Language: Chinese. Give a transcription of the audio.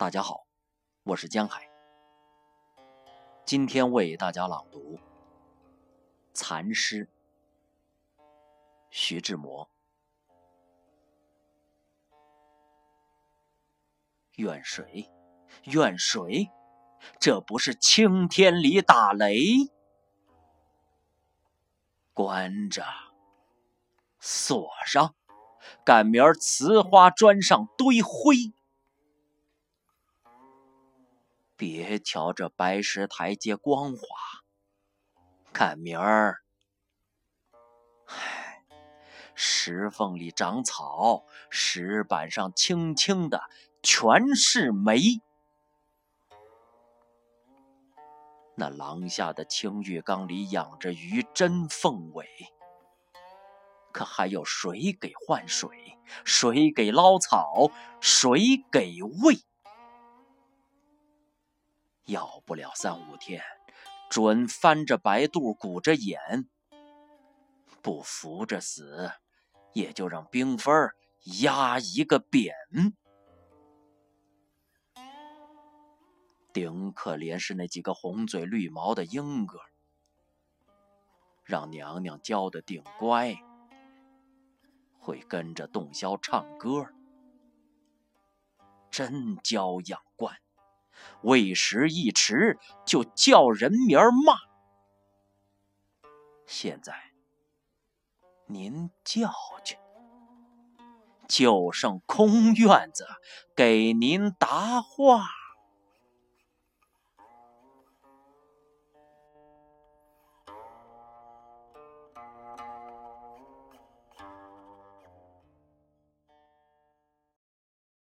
大家好，我是江海。今天为大家朗读《蚕诗》，徐志摩。怨谁？怨谁？这不是青天里打雷？关着，锁上，赶明儿瓷花砖上堆灰。别瞧这白石台阶光滑，看明儿，唉，石缝里长草，石板上青青的，全是霉。那廊下的青玉缸里养着鱼，真凤尾。可还有谁给换水？谁给捞草？谁给喂？要不了三五天，准翻着白肚，鼓着眼，不扶着死，也就让冰分压一个扁。顶可怜是那几个红嘴绿毛的莺歌，让娘娘教的顶乖，会跟着洞箫唱歌，真娇养惯。喂食一迟，就叫人名骂。现在您叫去，就剩空院子给您答话。